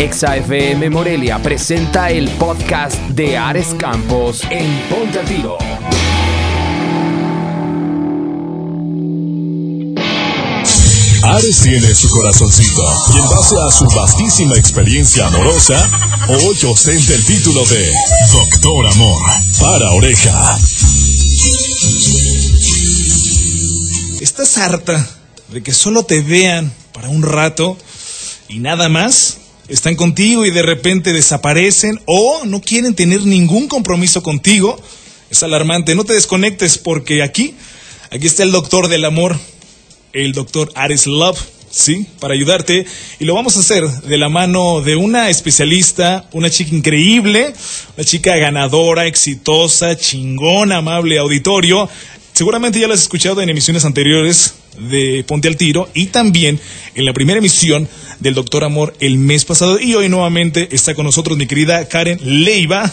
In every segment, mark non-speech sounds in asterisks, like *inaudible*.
ExaFM Morelia presenta el podcast de Ares Campos en Ponte Tiro. Ares tiene su corazoncito y en base a su vastísima experiencia amorosa, hoy ostenta el título de Doctor Amor para Oreja. ¿Estás harta de que solo te vean para un rato y nada más? Están contigo y de repente desaparecen o no quieren tener ningún compromiso contigo. Es alarmante, no te desconectes porque aquí, aquí está el doctor del amor, el doctor Ares Love, ¿sí? Para ayudarte. Y lo vamos a hacer de la mano de una especialista, una chica increíble, una chica ganadora, exitosa, chingona, amable auditorio. Seguramente ya la has escuchado en emisiones anteriores de Ponte al Tiro y también en la primera emisión del Doctor Amor el mes pasado. Y hoy nuevamente está con nosotros mi querida Karen Leiva,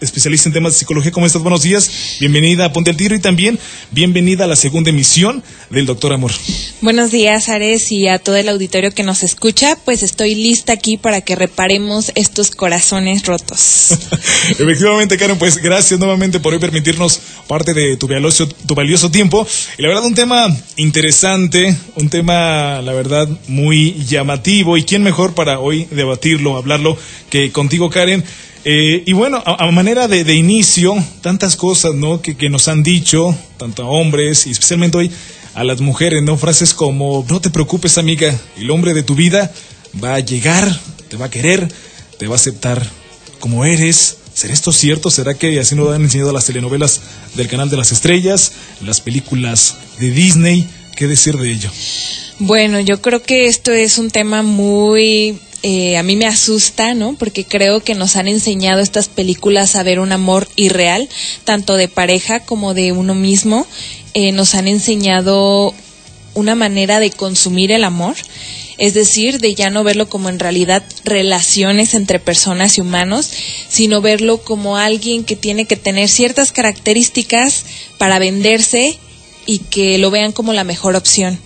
especialista en temas de psicología. ¿Cómo estás? Buenos días. Bienvenida a Ponte al Tiro y también bienvenida a la segunda emisión del Doctor Amor. Buenos días, Ares, y a todo el auditorio que nos escucha. Pues estoy lista aquí para que reparemos estos corazones rotos. *laughs* Efectivamente, Karen, pues gracias nuevamente por hoy permitirnos parte de tu valioso, tu valioso tiempo. Y la verdad, un tema interesante, un tema, la verdad, muy llamativo. ¿Y quién mejor para hoy debatirlo, hablarlo, que contigo, Karen? Eh, y bueno, a, manera de, de, inicio, tantas cosas ¿no? que, que, nos han dicho, tanto a hombres y especialmente hoy a las mujeres, ¿no? Frases como, no te preocupes amiga, el hombre de tu vida va a llegar, te va a querer, te va a aceptar como eres. ¿Será esto cierto? ¿Será que así nos han enseñado las telenovelas del Canal de las Estrellas, las películas de Disney? ¿Qué decir de ello? Bueno, yo creo que esto es un tema muy eh, a mí me asusta, ¿no? Porque creo que nos han enseñado estas películas a ver un amor irreal, tanto de pareja como de uno mismo. Eh, nos han enseñado una manera de consumir el amor, es decir, de ya no verlo como en realidad relaciones entre personas y humanos, sino verlo como alguien que tiene que tener ciertas características para venderse y que lo vean como la mejor opción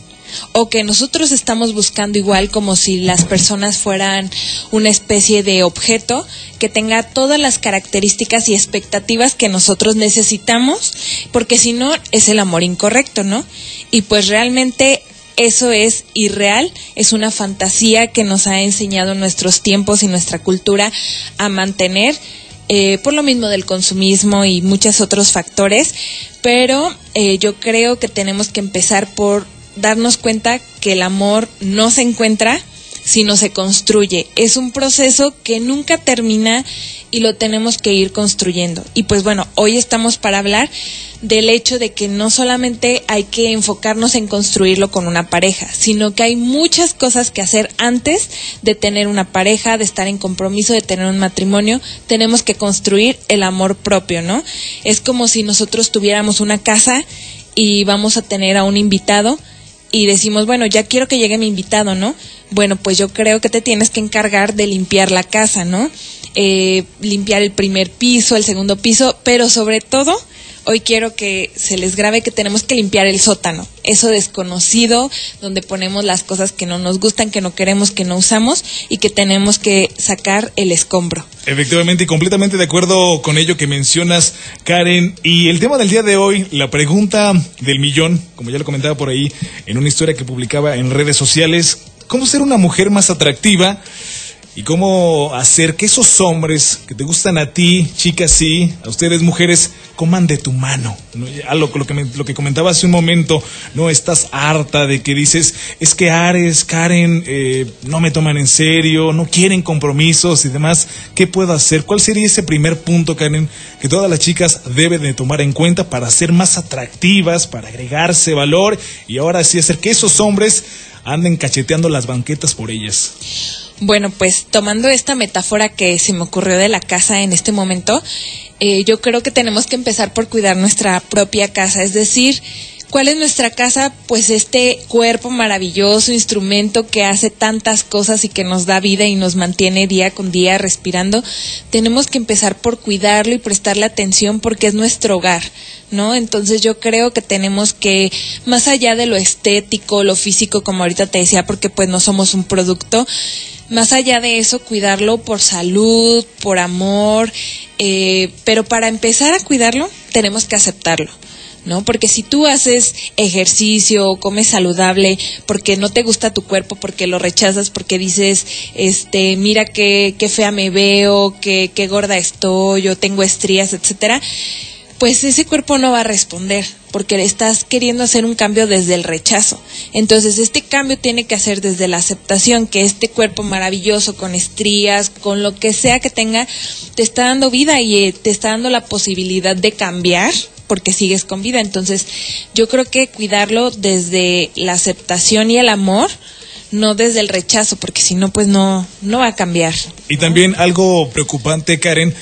o que nosotros estamos buscando igual como si las personas fueran una especie de objeto que tenga todas las características y expectativas que nosotros necesitamos, porque si no es el amor incorrecto, ¿no? Y pues realmente eso es irreal, es una fantasía que nos ha enseñado nuestros tiempos y nuestra cultura a mantener. Eh, por lo mismo del consumismo y muchos otros factores, pero eh, yo creo que tenemos que empezar por darnos cuenta que el amor no se encuentra, sino se construye. Es un proceso que nunca termina y lo tenemos que ir construyendo. Y pues bueno, hoy estamos para hablar del hecho de que no solamente hay que enfocarnos en construirlo con una pareja, sino que hay muchas cosas que hacer antes de tener una pareja, de estar en compromiso, de tener un matrimonio. Tenemos que construir el amor propio, ¿no? Es como si nosotros tuviéramos una casa y vamos a tener a un invitado y decimos, bueno, ya quiero que llegue mi invitado, ¿no? Bueno, pues yo creo que te tienes que encargar de limpiar la casa, ¿no? Eh, limpiar el primer piso, el segundo piso, pero sobre todo, hoy quiero que se les grabe que tenemos que limpiar el sótano, eso desconocido, donde ponemos las cosas que no nos gustan, que no queremos, que no usamos y que tenemos que sacar el escombro. Efectivamente y completamente de acuerdo con ello que mencionas, Karen. Y el tema del día de hoy, la pregunta del millón, como ya lo comentaba por ahí en una historia que publicaba en redes sociales, ¿cómo ser una mujer más atractiva? Y cómo hacer que esos hombres que te gustan a ti, chicas sí, a ustedes mujeres, coman de tu mano. ¿no? Lo, lo, que me, lo, que comentaba hace un momento, no estás harta de que dices, es que Ares, Karen, eh, no me toman en serio, no quieren compromisos y demás. ¿Qué puedo hacer? ¿Cuál sería ese primer punto, Karen, que todas las chicas deben de tomar en cuenta para ser más atractivas, para agregarse valor y ahora sí hacer que esos hombres anden cacheteando las banquetas por ellas? Bueno, pues tomando esta metáfora que se me ocurrió de la casa en este momento, eh, yo creo que tenemos que empezar por cuidar nuestra propia casa, es decir, ¿Cuál es nuestra casa? Pues este cuerpo maravilloso, instrumento que hace tantas cosas y que nos da vida y nos mantiene día con día respirando. Tenemos que empezar por cuidarlo y prestarle atención porque es nuestro hogar, ¿no? Entonces yo creo que tenemos que, más allá de lo estético, lo físico, como ahorita te decía, porque pues no somos un producto, más allá de eso, cuidarlo por salud, por amor, eh, pero para empezar a cuidarlo tenemos que aceptarlo. ¿no? Porque si tú haces ejercicio, comes saludable, porque no te gusta tu cuerpo, porque lo rechazas, porque dices, este, mira qué, qué fea me veo, qué, qué gorda estoy, yo tengo estrías, etcétera, pues ese cuerpo no va a responder porque estás queriendo hacer un cambio desde el rechazo. Entonces, este cambio tiene que hacer desde la aceptación que este cuerpo maravilloso con estrías, con lo que sea que tenga, te está dando vida y eh, te está dando la posibilidad de cambiar porque sigues con vida. Entonces, yo creo que cuidarlo desde la aceptación y el amor, no desde el rechazo, porque si no, pues no, no va a cambiar. Y también algo preocupante, Karen,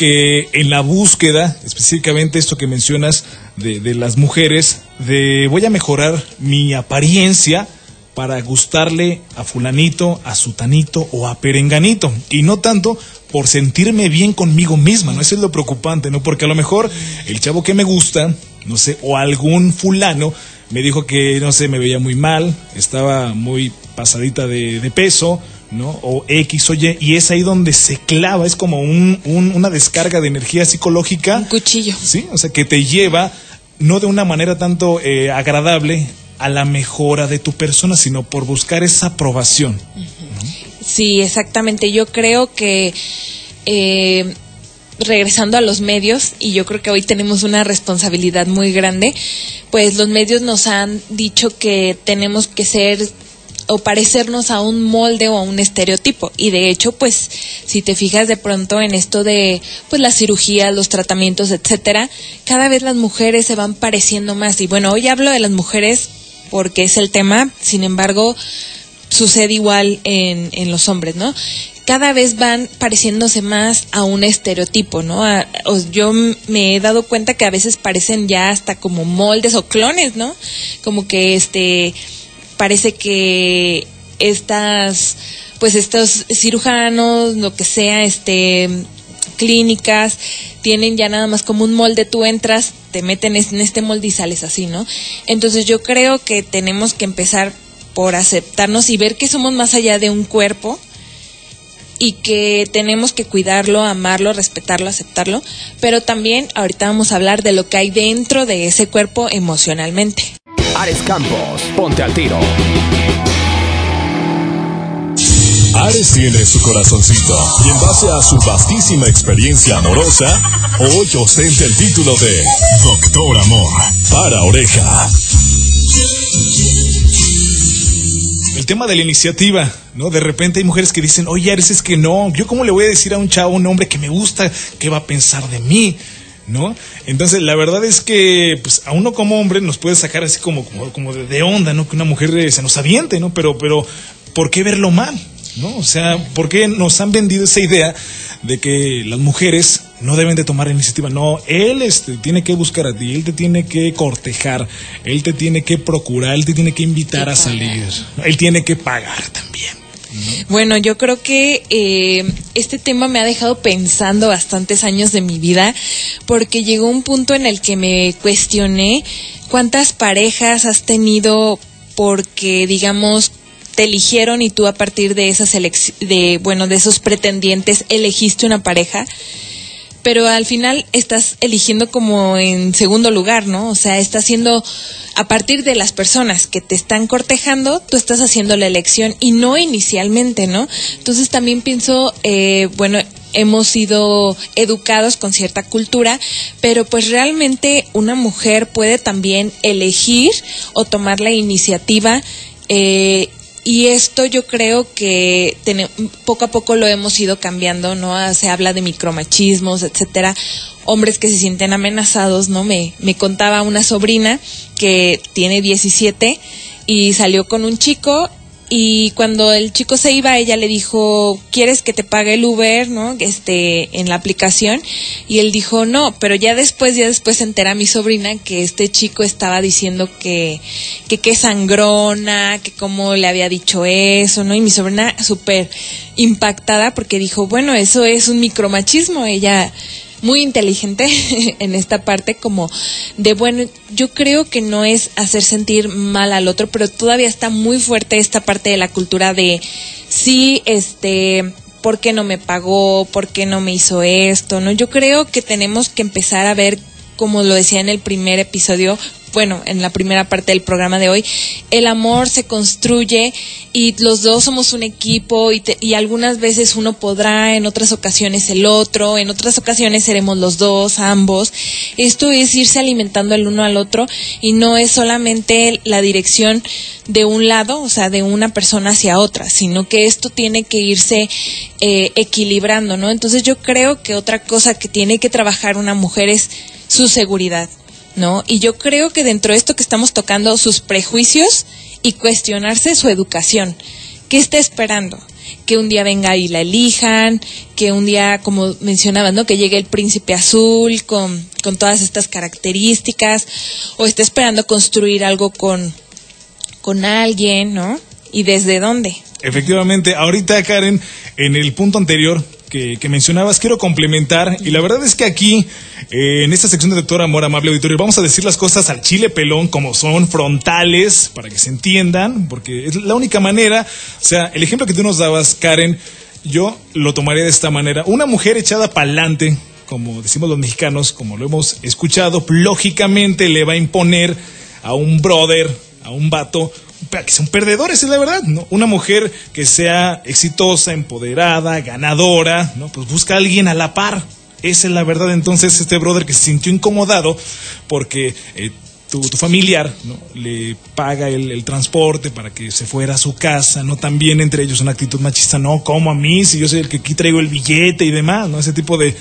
que en la búsqueda, específicamente esto que mencionas de, las mujeres, de voy a mejorar mi apariencia para gustarle a fulanito, a sutanito o a perenganito, y no tanto por sentirme bien conmigo misma, ¿no? Eso es lo preocupante, ¿no? Porque a lo mejor el chavo que me gusta, no sé, o algún fulano me dijo que, no sé, me veía muy mal, estaba muy pasadita de peso, ¿no? O X o Y, y es ahí donde se clava, es como un, un, una descarga de energía psicológica. Un cuchillo. Sí, o sea, que te lleva, no de una manera tanto eh, agradable, a la mejora de tu persona, sino por buscar esa aprobación. Uh -huh. Sí, exactamente. Yo creo que... Eh, regresando a los medios, y yo creo que hoy tenemos una responsabilidad muy grande, pues los medios nos han dicho que tenemos que ser o parecernos a un molde o a un estereotipo. Y de hecho, pues, si te fijas de pronto en esto de pues las cirugías, los tratamientos, etcétera, cada vez las mujeres se van pareciendo más. Y bueno, hoy hablo de las mujeres porque es el tema, sin embargo, sucede igual en, en los hombres, ¿no? cada vez van pareciéndose más a un estereotipo, ¿no? Yo me he dado cuenta que a veces parecen ya hasta como moldes o clones, ¿no? Como que este parece que estas pues estos cirujanos, lo que sea, este clínicas tienen ya nada más como un molde, tú entras, te meten en este molde y sales así, ¿no? Entonces yo creo que tenemos que empezar por aceptarnos y ver que somos más allá de un cuerpo, y que tenemos que cuidarlo, amarlo, respetarlo, aceptarlo, pero también ahorita vamos a hablar de lo que hay dentro de ese cuerpo emocionalmente. Ares Campos, ponte al tiro. Ares tiene su corazoncito y en base a su vastísima experiencia amorosa, hoy ostenta el título de Doctor Amor para Oreja el tema de la iniciativa, ¿no? De repente hay mujeres que dicen, oye, Ares, es que no, yo cómo le voy a decir a un chavo, un hombre que me gusta, qué va a pensar de mí, ¿no? Entonces, la verdad es que, pues, a uno como hombre nos puede sacar así como, como, como de, onda, ¿no? Que una mujer se nos aviente, ¿no? Pero, pero, ¿por qué verlo mal? ¿No? O sea, ¿por qué nos han vendido esa idea de que las mujeres no deben de tomar iniciativa. No, él este, tiene que buscar a ti, él te tiene que cortejar, él te tiene que procurar, él te tiene que invitar a salir, él tiene que pagar también. ¿No? Bueno, yo creo que eh, este tema me ha dejado pensando bastantes años de mi vida porque llegó un punto en el que me cuestioné cuántas parejas has tenido porque, digamos, te eligieron y tú a partir de esas de bueno de esos pretendientes elegiste una pareja pero al final estás eligiendo como en segundo lugar, ¿no? O sea, estás haciendo a partir de las personas que te están cortejando, tú estás haciendo la elección y no inicialmente, ¿no? Entonces también pienso, eh, bueno, hemos sido educados con cierta cultura, pero pues realmente una mujer puede también elegir o tomar la iniciativa eh, y esto yo creo que ten, poco a poco lo hemos ido cambiando, ¿no? Se habla de micromachismos, etcétera. Hombres que se sienten amenazados, ¿no? Me, me contaba una sobrina que tiene 17 y salió con un chico y cuando el chico se iba ella le dijo quieres que te pague el Uber no este en la aplicación. Y él dijo no pero ya después ya después se entera mi sobrina que este chico estaba diciendo que que qué sangrona que cómo le había dicho eso no y mi sobrina súper impactada porque dijo bueno eso es un micromachismo ella muy inteligente *laughs* en esta parte como de bueno, yo creo que no es hacer sentir mal al otro, pero todavía está muy fuerte esta parte de la cultura de sí, este, ¿por qué no me pagó? ¿Por qué no me hizo esto? ¿No? Yo creo que tenemos que empezar a ver como lo decía en el primer episodio, bueno, en la primera parte del programa de hoy, el amor se construye y los dos somos un equipo y, y, algunas veces uno podrá, en otras ocasiones el otro, en otras ocasiones seremos los dos, ambos. Esto es irse alimentando el uno al otro y no es solamente la dirección de un lado, o sea, de una persona hacia otra, sino que esto tiene que irse eh, equilibrando, ¿no? Entonces yo creo que otra cosa que tiene que trabajar una mujer es su seguridad ¿no? Y yo creo que dentro de esto que estamos tocando, sus prejuicios y cuestionarse su educación. ¿Qué está esperando? Que un día venga y la elijan, que un día, como mencionabas, ¿no? Que llegue el príncipe azul con, con todas estas características, o está esperando construir algo con, con alguien, ¿no? ¿Y desde dónde? Efectivamente, ahorita Karen, en el punto anterior que, mencionabas, quiero complementar, y la verdad es que aquí, eh, en esta sección de Doctor Amor Amable Auditorio, vamos a decir las cosas al chile pelón como son, frontales, para que se entiendan, porque es la única manera, o sea, el ejemplo que tú nos dabas, Karen, yo lo tomaría de esta manera. Una mujer echada para adelante, como decimos los mexicanos, como lo hemos escuchado, lógicamente le va a imponer a un brother, a un vato, que son perdedores, es la verdad, ¿no? Una mujer que sea exitosa, empoderada, ganadora, ¿no? Pues busca a alguien a la par. Esa es la verdad. Entonces, este brother que se sintió incomodado porque eh, tu, familiar ¿no? le paga el, transporte para que se fuera a su casa, ¿no? También entre ellos una actitud machista, no, como a mí, si yo soy el que aquí traigo el billete y demás, ¿no? Ese tipo de,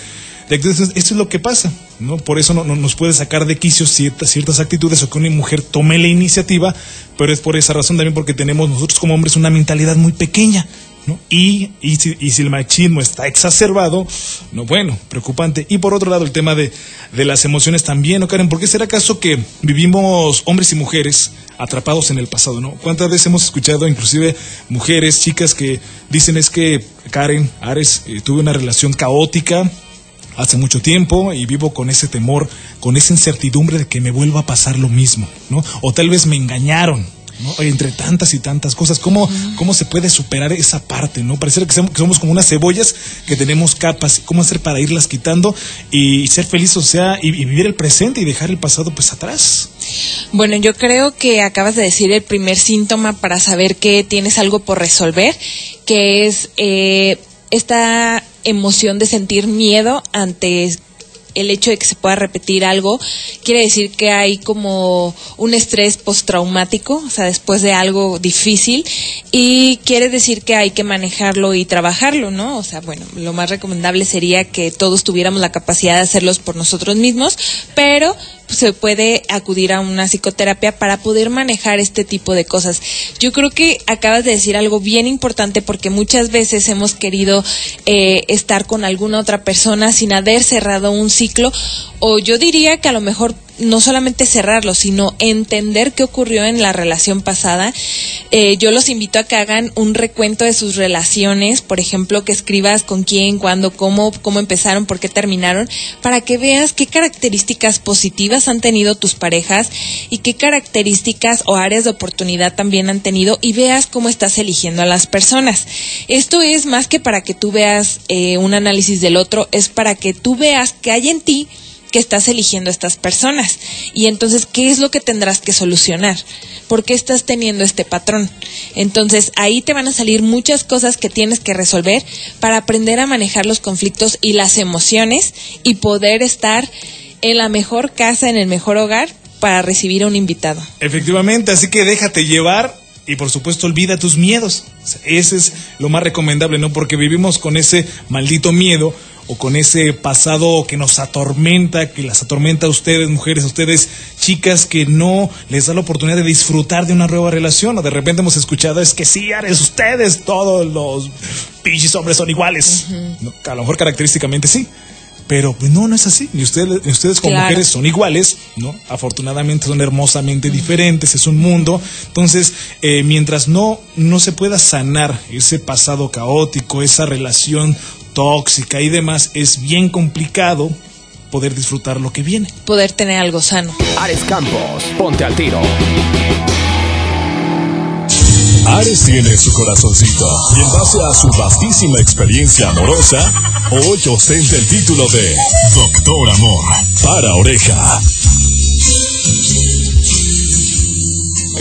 esto es lo que pasa, ¿no? Por eso no, nos puede sacar de quicio ciertas, ciertas actitudes o que una mujer tome la iniciativa, pero es por esa razón también porque tenemos nosotros como hombres una mentalidad muy pequeña, ¿no? Y, y, si, y si el machismo está exacerbado, no, bueno, preocupante. Y por otro lado, el tema de, de las emociones también, ¿no, Karen? ¿Por qué será acaso que vivimos hombres y mujeres atrapados en el pasado, ¿no? ¿Cuántas veces hemos escuchado inclusive mujeres, chicas que dicen es que Karen, Ares, eh, tuve una relación caótica, hace mucho tiempo y vivo con ese temor, con esa incertidumbre de que me vuelva a pasar lo mismo, ¿no? O tal vez me engañaron, ¿no? Entre tantas y tantas cosas, ¿cómo, cómo se puede superar esa parte, ¿no? Parece que somos, como unas cebollas que tenemos capas, ¿cómo hacer para irlas quitando y ser feliz, o sea, y, vivir el presente y dejar el pasado pues atrás? Bueno, yo creo que acabas de decir el primer síntoma para saber que tienes algo por resolver, que es eh, esta emoción de sentir miedo ante el hecho de que se pueda repetir algo quiere decir que hay como un estrés postraumático, o sea, después de algo difícil, y quiere decir que hay que manejarlo y trabajarlo, ¿no? O sea, bueno, lo más recomendable sería que todos tuviéramos la capacidad de hacerlos por nosotros mismos, pero se puede acudir a una psicoterapia para poder manejar este tipo de cosas. Yo creo que acabas de decir algo bien importante porque muchas veces hemos querido eh, estar con alguna otra persona sin haber cerrado un ciclo o yo diría que a lo mejor no solamente cerrarlo, sino entender qué ocurrió en la relación pasada. Eh, yo los invito a que hagan un recuento de sus relaciones, por ejemplo, que escribas con quién, cuándo, cómo, cómo empezaron, por qué terminaron, para que veas qué características positivas han tenido tus parejas y qué características o áreas de oportunidad también han tenido y veas cómo estás eligiendo a las personas. Esto es más que para que tú veas eh, un análisis del otro, es para que tú veas qué hay en ti que estás eligiendo a estas personas. Y entonces, ¿qué es lo que tendrás que solucionar? ¿Por qué estás teniendo este patrón? Entonces, ahí te van a salir muchas cosas que tienes que resolver para aprender a manejar los conflictos y las emociones y poder estar en la mejor casa, en el mejor hogar para recibir a un invitado. Efectivamente, así que déjate llevar y por supuesto olvida tus miedos. ese es lo más recomendable, ¿no? Porque vivimos con ese maldito miedo o con ese pasado que nos atormenta, que las atormenta a ustedes, mujeres, a ustedes, chicas, que no les da la oportunidad de disfrutar de una nueva relación. O de repente hemos escuchado, es que sí, Ares, ustedes, todos los pinches hombres son iguales. A lo mejor característicamente sí. Pero pues no, no es así. Y ustedes, ustedes como mujeres son iguales, ¿no? Afortunadamente son hermosamente diferentes, es un mundo. Entonces, eh, mientras no, no se pueda sanar ese pasado caótico, esa relación tóxica y demás, es bien complicado poder disfrutar lo que viene. Poder tener algo sano. Ares Campos, ponte al tiro. Ares tiene su corazoncito y en base a su vastísima experiencia amorosa, hoy ostenta el título de Doctor Amor para oreja.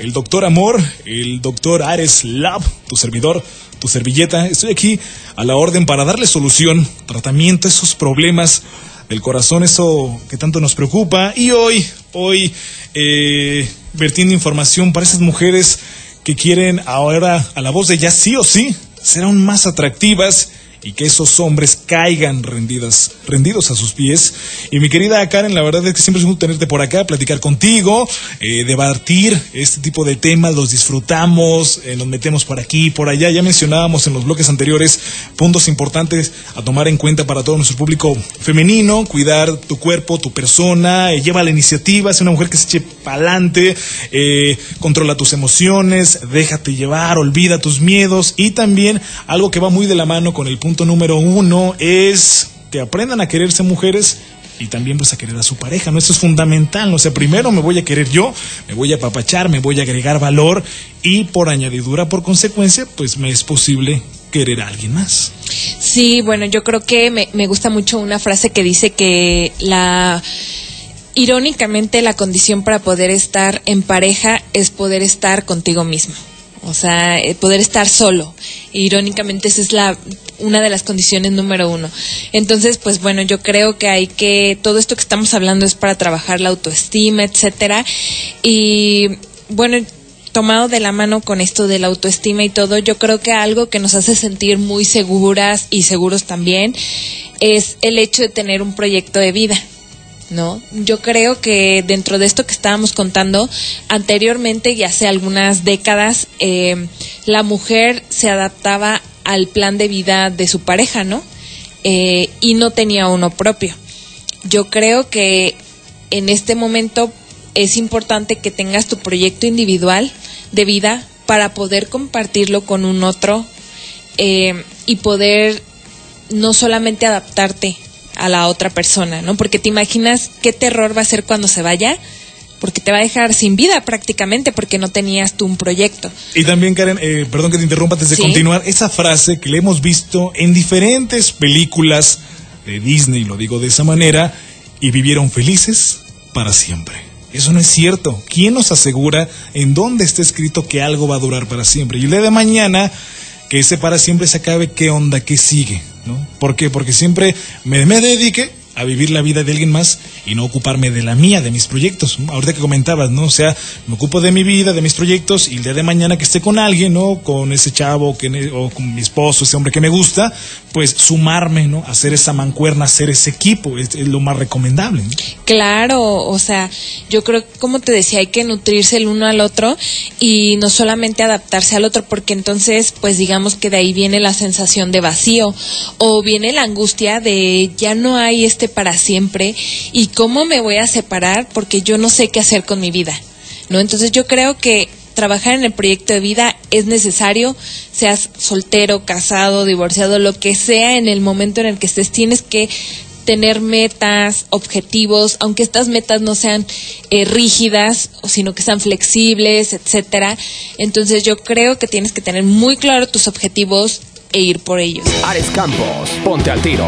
El doctor Amor, el doctor Ares Lab, tu servidor, tu servilleta, estoy aquí a la orden para darle solución, tratamiento a esos problemas del corazón, eso que tanto nos preocupa. Y hoy, hoy, eh, vertiendo información para esas mujeres que quieren ahora a la voz de ya sí o sí ser aún más atractivas y que esos hombres caigan rendidas, rendidos a sus pies. Y mi querida Karen, la verdad es que siempre es un gusto tenerte por acá, platicar contigo, eh, debatir este tipo de temas, los disfrutamos, eh, nos metemos por aquí, por allá. Ya mencionábamos en los bloques anteriores puntos importantes a tomar en cuenta para todo nuestro público femenino, cuidar tu cuerpo, tu persona, eh, lleva la iniciativa, es una mujer que se eche pa'lante, eh, controla tus emociones, déjate llevar, olvida tus miedos y también algo que va muy de la mano con el punto punto número uno es que aprendan a quererse mujeres y también pues a querer a su pareja, ¿no? Eso es fundamental. O sea, primero me voy a querer yo, me voy a apapachar, me voy a agregar valor y por añadidura, por consecuencia, pues me es posible querer a alguien más. Sí, bueno, yo creo que me, me gusta mucho una frase que dice que la... Irónicamente, la condición para poder estar en pareja es poder estar contigo mismo. O sea, eh, poder estar solo. Irónicamente, esa es la una de las condiciones número uno. Entonces, pues bueno, yo creo que hay que todo esto que estamos hablando es para trabajar la autoestima, etcétera. Y bueno, tomado de la mano con esto de la autoestima y todo, yo creo que algo que nos hace sentir muy seguras y seguros también es el hecho de tener un proyecto de vida. ¿No? Yo creo que dentro de esto que estábamos contando anteriormente y hace algunas décadas, eh, la mujer se adaptaba al plan de vida de su pareja, ¿no? Eh, y no tenía uno propio. Yo creo que en este momento es importante que tengas tu proyecto individual de vida para poder compartirlo con un otro eh, y poder no solamente adaptarte a la otra persona, ¿no? Porque te imaginas qué terror va a ser cuando se vaya, porque te va a dejar sin vida prácticamente porque no tenías tú un proyecto. Y también, Karen, eh, perdón que te interrumpa antes de continuar, esa frase que le hemos visto en diferentes películas de Disney, lo digo de esa manera, y vivieron felices para siempre. Eso no es cierto. ¿Quién nos asegura en dónde está escrito que algo va a durar para siempre? Y el día de mañana, que ese para siempre se acabe, ¿qué onda? ¿Qué sigue? ¿Por qué? Porque siempre me, me dedique a vivir la vida de alguien más y no ocuparme de la mía, de mis proyectos. Ahorita que comentabas, ¿no? O sea, me ocupo de mi vida, de mis proyectos y el día de mañana que esté con alguien, ¿no? Con ese chavo que, o con mi esposo, ese hombre que me gusta, pues sumarme, ¿no? Hacer esa mancuerna, hacer ese equipo, es, lo más recomendable. Claro, o sea, yo creo como te decía, hay que nutrirse el uno al otro y no solamente adaptarse al otro, porque entonces, pues digamos que de ahí viene la sensación de vacío o viene la angustia de ya no hay este para siempre y cómo me voy a separar porque yo no sé qué hacer con mi vida. ¿No? Entonces yo creo que trabajar en el proyecto de vida es necesario, seas soltero, casado, divorciado, lo que sea en el momento en el que estés, tienes que tener metas, objetivos, aunque estas metas no sean eh, rígidas, sino que sean flexibles, etcétera. Entonces yo creo que tienes que tener muy claro tus objetivos e ir por ellos. Ares Campos, ponte al tiro.